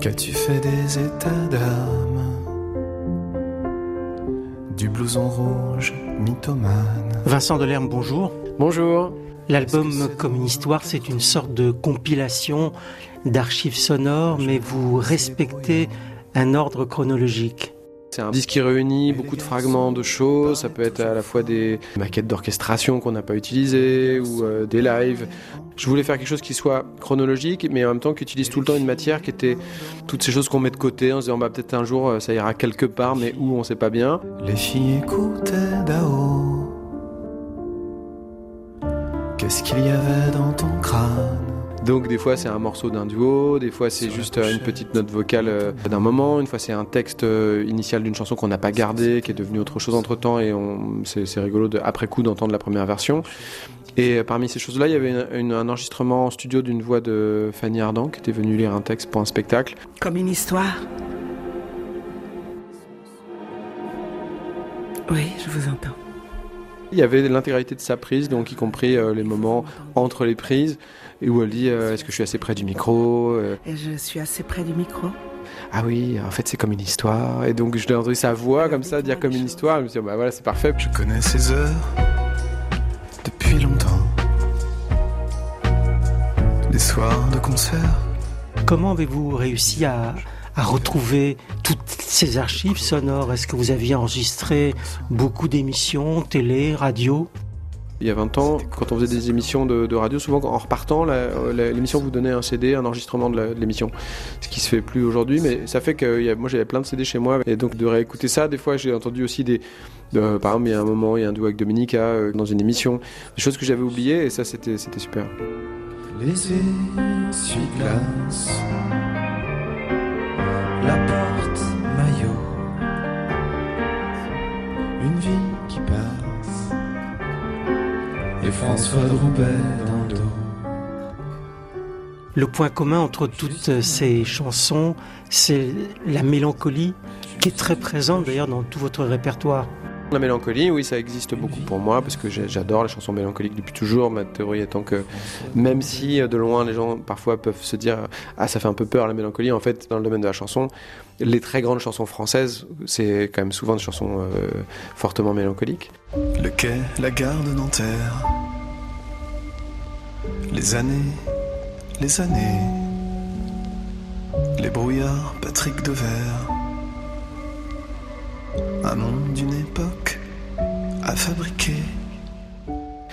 Qu'as-tu fait des états d'âme Du blouson rouge mythomane Vincent Delerme, bonjour. Bonjour. L'album Comme une histoire, c'est une sorte de compilation d'archives sonores, mais vous respectez un ordre chronologique. C'est un disque qui réunit beaucoup de fragments de choses. Ça peut être à la fois des maquettes d'orchestration qu'on n'a pas utilisées ou euh, des lives. Je voulais faire quelque chose qui soit chronologique, mais en même temps qui utilise tout le temps une matière qui était toutes ces choses qu'on met de côté en se disant bah, peut-être un jour euh, ça ira quelque part, mais où on sait pas bien. Les filles écoutaient Dao. Qu'est-ce qu'il y avait dans ton crâne? Donc des fois c'est un morceau d'un duo, des fois c'est juste euh, une petite note vocale euh, d'un moment, une fois c'est un texte euh, initial d'une chanson qu'on n'a pas gardé, qui est devenu autre chose entre temps et on, c'est, c'est rigolo de, après coup d'entendre la première version. Et parmi ces choses-là, il y avait une- une- un enregistrement en studio d'une voix de Fanny Ardant qui était venue lire un texte pour un spectacle. Comme une histoire. Oui, je vous entends. Il y avait l'intégralité de sa prise, donc y compris euh, les moments entre les prises, et où elle dit euh, est-ce que je suis assez près du micro Euh, Et je suis assez près du micro. Ah oui, en fait c'est comme une histoire. Et donc je l'ai entendu sa voix comme ça dire comme une histoire. Je me suis dit bah voilà c'est parfait. Je connais ces heures depuis longtemps. Les soirs de concert. Comment avez-vous réussi à, à retrouver toutes ces archives sonores Est-ce que vous aviez enregistré beaucoup d'émissions, télé, radio? Il y a 20 ans, quand on faisait des émissions de, de radio, souvent en repartant, l'émission vous donnait un CD, un enregistrement de l'émission. Ce qui se fait plus aujourd'hui, mais ça fait que il y a- moi j'avais plein de CD chez moi. Et donc de réécouter ça, des fois j'ai entendu aussi des... de- par exemple, il y a un moment, il y a un duo avec Dominica euh, dans une émission. Des choses que j'avais oubliées et ça c'était c'était super. Les essuie-glaces. François dos. Le point commun entre toutes ces chansons, c'est la mélancolie qui est très présente d'ailleurs dans tout votre répertoire. La mélancolie, oui, ça existe beaucoup pour moi parce que j'adore les chansons mélancoliques depuis toujours. Ma théorie étant que même si euh, de loin les gens parfois peuvent se dire ah ça fait un peu peur la mélancolie, en fait dans le domaine de la chanson, les très grandes chansons françaises, c'est quand même souvent des chansons euh, fortement mélancoliques. Le quai, la gare de Nanterre. Les années, les années. Les brouillards, Patrick Devers. Un monde d'une époque à fabriquer.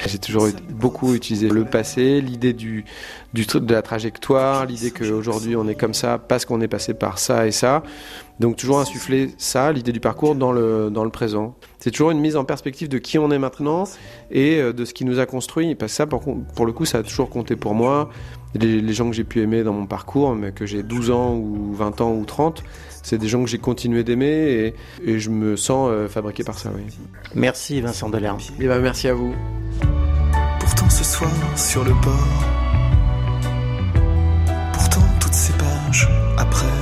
J'ai toujours beaucoup utilisé le passé, l'idée du, du truc de la trajectoire, l'idée qu'aujourd'hui on est comme ça parce qu'on est passé par ça et ça. Donc toujours insuffler ça, l'idée du parcours dans le, dans le présent. C'est toujours une mise en perspective de qui on est maintenant et euh, de ce qui nous a construit. Parce que ça, pour, pour le coup, ça a toujours compté pour moi. Les, les gens que j'ai pu aimer dans mon parcours, mais que j'ai 12 ans ou 20 ans ou 30, c'est des gens que j'ai continué d'aimer et, et je me sens euh, fabriqué par ça, oui. Merci Vincent Delerme. Et ben, merci à vous. Pourtant ce soir sur le port. Pourtant toutes ces pages après.